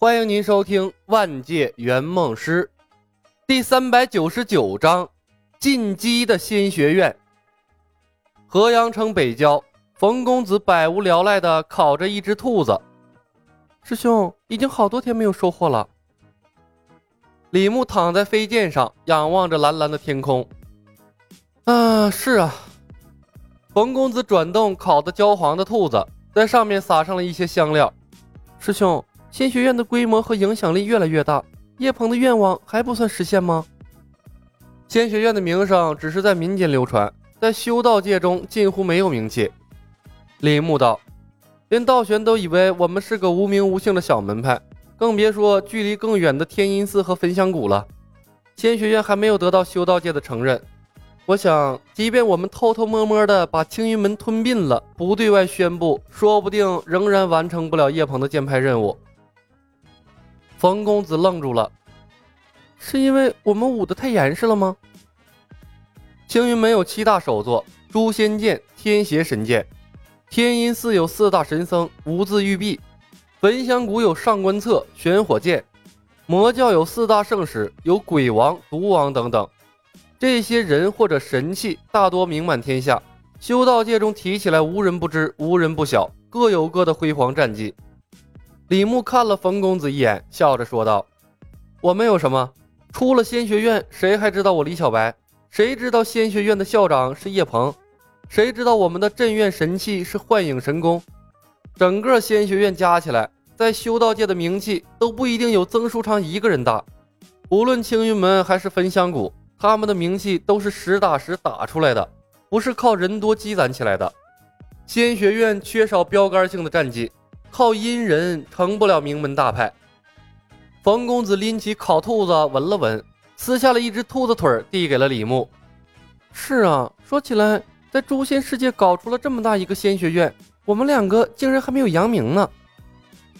欢迎您收听《万界圆梦师》第三百九十九章《进击的仙学院》。河阳城北郊，冯公子百无聊赖地烤着一只兔子。师兄，已经好多天没有收获了。李牧躺在飞剑上，仰望着蓝蓝的天空。啊，是啊。冯公子转动烤得焦黄的兔子，在上面撒上了一些香料。师兄。仙学院的规模和影响力越来越大，叶鹏的愿望还不算实现吗？仙学院的名声只是在民间流传，在修道界中近乎没有名气。李牧道：“连道玄都以为我们是个无名无姓的小门派，更别说距离更远的天音寺和焚香谷了。仙学院还没有得到修道界的承认。我想，即便我们偷偷摸摸的把青云门吞并了，不对外宣布，说不定仍然完成不了叶鹏的剑派任务。”冯公子愣住了，是因为我们捂得太严实了吗？青云门有七大首座：诛仙剑、天邪神剑；天音寺有四大神僧无字玉璧；焚香谷有上官策、玄火剑；魔教有四大圣使，有鬼王、毒王等等。这些人或者神器大多名满天下，修道界中提起来无人不知，无人不晓，各有各的辉煌战绩。李牧看了冯公子一眼，笑着说道：“我们有什么？出了仙学院，谁还知道我李小白？谁知道仙学院的校长是叶鹏？谁知道我们的镇院神器是幻影神功？整个仙学院加起来，在修道界的名气都不一定有曾书长一个人大。无论青云门还是焚香谷，他们的名气都是实打实打出来的，不是靠人多积攒起来的。仙学院缺少标杆性的战绩。”靠阴人成不了名门大派。冯公子拎起烤兔子闻了闻，撕下了一只兔子腿递给了李牧。是啊，说起来，在诛仙世界搞出了这么大一个仙学院，我们两个竟然还没有扬名呢。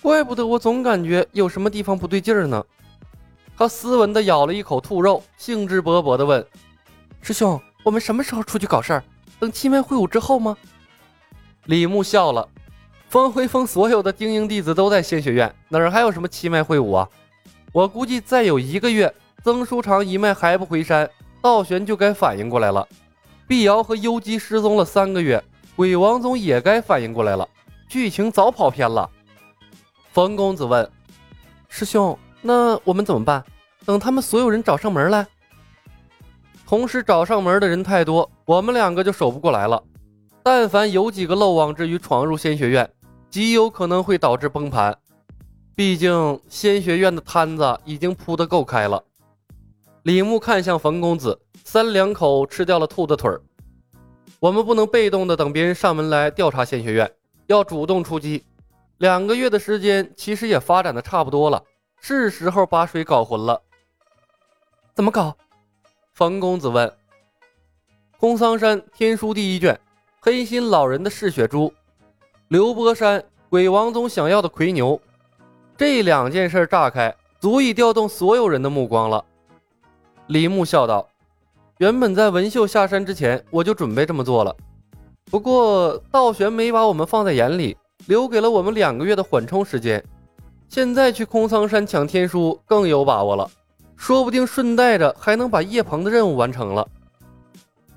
怪不得我总感觉有什么地方不对劲儿呢。他斯文地咬了一口兔肉，兴致勃勃地问：“师兄，我们什么时候出去搞事儿？等七脉会武之后吗？”李牧笑了。风辉峰所有的精英弟子都在仙学院，哪儿还有什么七脉会武啊？我估计再有一个月，曾书长一脉还不回山，道玄就该反应过来了。碧瑶和幽姬失踪了三个月，鬼王宗也该反应过来了，剧情早跑偏了。冯公子问：“师兄，那我们怎么办？等他们所有人找上门来？同时找上门的人太多，我们两个就守不过来了。但凡有几个漏网之鱼闯入仙学院，极有可能会导致崩盘，毕竟仙学院的摊子已经铺得够开了。李牧看向冯公子，三两口吃掉了兔子腿儿。我们不能被动的等别人上门来调查仙学院，要主动出击。两个月的时间其实也发展的差不多了，是时候把水搞浑了。怎么搞？冯公子问。空桑山天书第一卷，黑心老人的嗜血珠。刘伯山鬼王宗想要的魁牛，这两件事炸开，足以调动所有人的目光了。李牧笑道：“原本在文秀下山之前，我就准备这么做了。不过道玄没把我们放在眼里，留给了我们两个月的缓冲时间。现在去空桑山抢天书更有把握了，说不定顺带着还能把叶鹏的任务完成了。”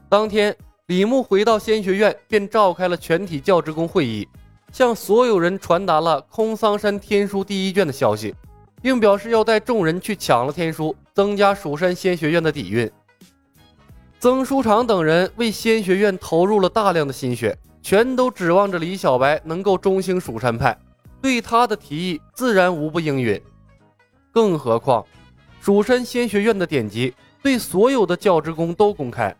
当天，李牧回到仙学院，便召开了全体教职工会议。向所有人传达了空桑山天书第一卷的消息，并表示要带众人去抢了天书，增加蜀山仙学院的底蕴。曾书长等人为仙学院投入了大量的心血，全都指望着李小白能够中兴蜀山派，对他的提议自然无不应允。更何况，蜀山仙学院的典籍对所有的教职工都公开，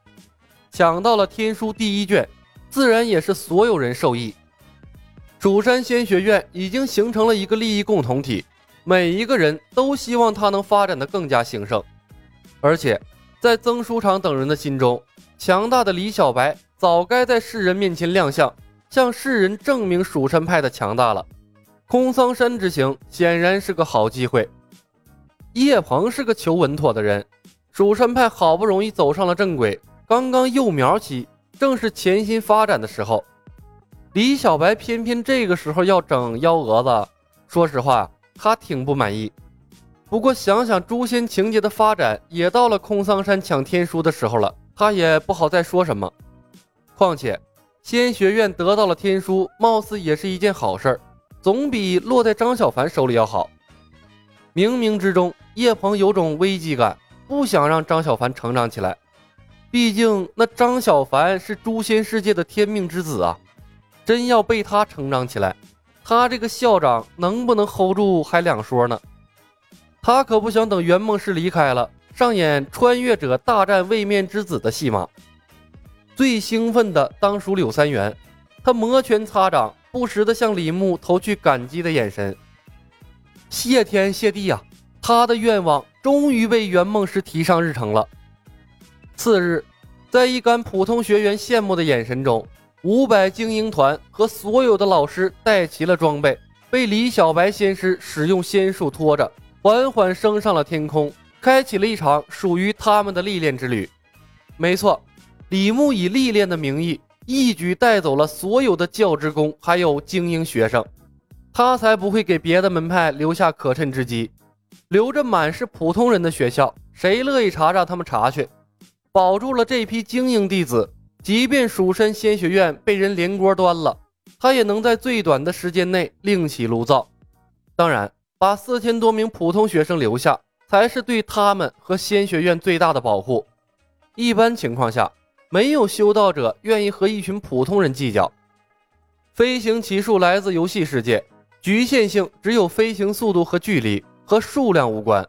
抢到了天书第一卷，自然也是所有人受益。蜀山仙学院已经形成了一个利益共同体，每一个人都希望它能发展的更加兴盛。而且，在曾书长等人的心中，强大的李小白早该在世人面前亮相，向世人证明蜀山派的强大了。空桑山之行显然是个好机会。叶鹏是个求稳妥的人，蜀山派好不容易走上了正轨，刚刚幼苗期，正是潜心发展的时候。李小白偏偏这个时候要整幺蛾子，说实话，他挺不满意。不过想想诛仙情节的发展，也到了空桑山抢天书的时候了，他也不好再说什么。况且仙学院得到了天书，貌似也是一件好事儿，总比落在张小凡手里要好。冥冥之中，叶鹏有种危机感，不想让张小凡成长起来。毕竟那张小凡是诛仙世界的天命之子啊，真要被他成长起来，他这个校长能不能 hold 住还两说呢。他可不想等圆梦师离开了，上演穿越者大战位面之子的戏码。最兴奋的当属柳三元，他摩拳擦掌，不时的向李牧投去感激的眼神。谢天谢地呀，他的愿望终于被圆梦师提上日程了。次日，在一干普通学员羡慕的眼神中，五百精英团和所有的老师带齐了装备，被李小白仙师使用仙术拖着，缓缓升上了天空，开启了一场属于他们的历练之旅。没错，李牧以历练的名义，一举带走了所有的教职工，还有精英学生，他才不会给别的门派留下可趁之机，留着满是普通人的学校，谁乐意查让他们查去？保住了这批精英弟子，即便蜀山仙学院被人连锅端了，他也能在最短的时间内另起炉灶。当然，把四千多名普通学生留下，才是对他们和仙学院最大的保护。一般情况下，没有修道者愿意和一群普通人计较。飞行奇术来自游戏世界，局限性只有飞行速度和距离，和数量无关。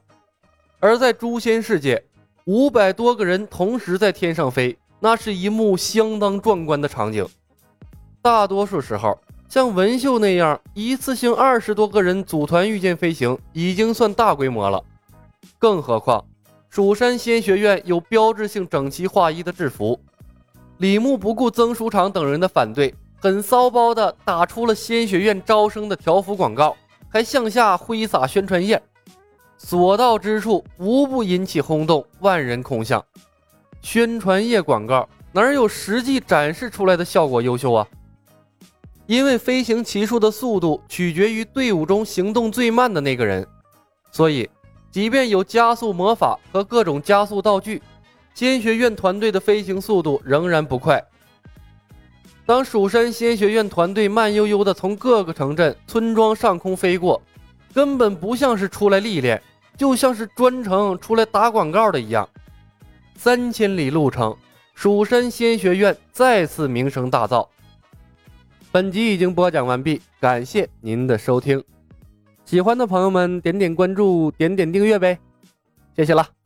而在诛仙世界，五百多个人同时在天上飞，那是一幕相当壮观的场景。大多数时候，像文秀那样一次性二十多个人组团御剑飞行，已经算大规模了。更何况，蜀山仙学院有标志性整齐划一的制服。李牧不顾曾书长等人的反对，很骚包的打出了仙学院招生的条幅广告，还向下挥洒宣传页。所到之处，无不引起轰动，万人空巷。宣传页广告哪有实际展示出来的效果优秀啊？因为飞行骑术的速度取决于队伍中行动最慢的那个人，所以即便有加速魔法和各种加速道具，仙学院团队的飞行速度仍然不快。当蜀山仙学院团队慢悠悠地从各个城镇、村庄上空飞过，根本不像是出来历练。就像是专程出来打广告的一样，三千里路程，蜀山仙学院再次名声大噪。本集已经播讲完毕，感谢您的收听，喜欢的朋友们点点关注，点点订阅呗，谢谢了。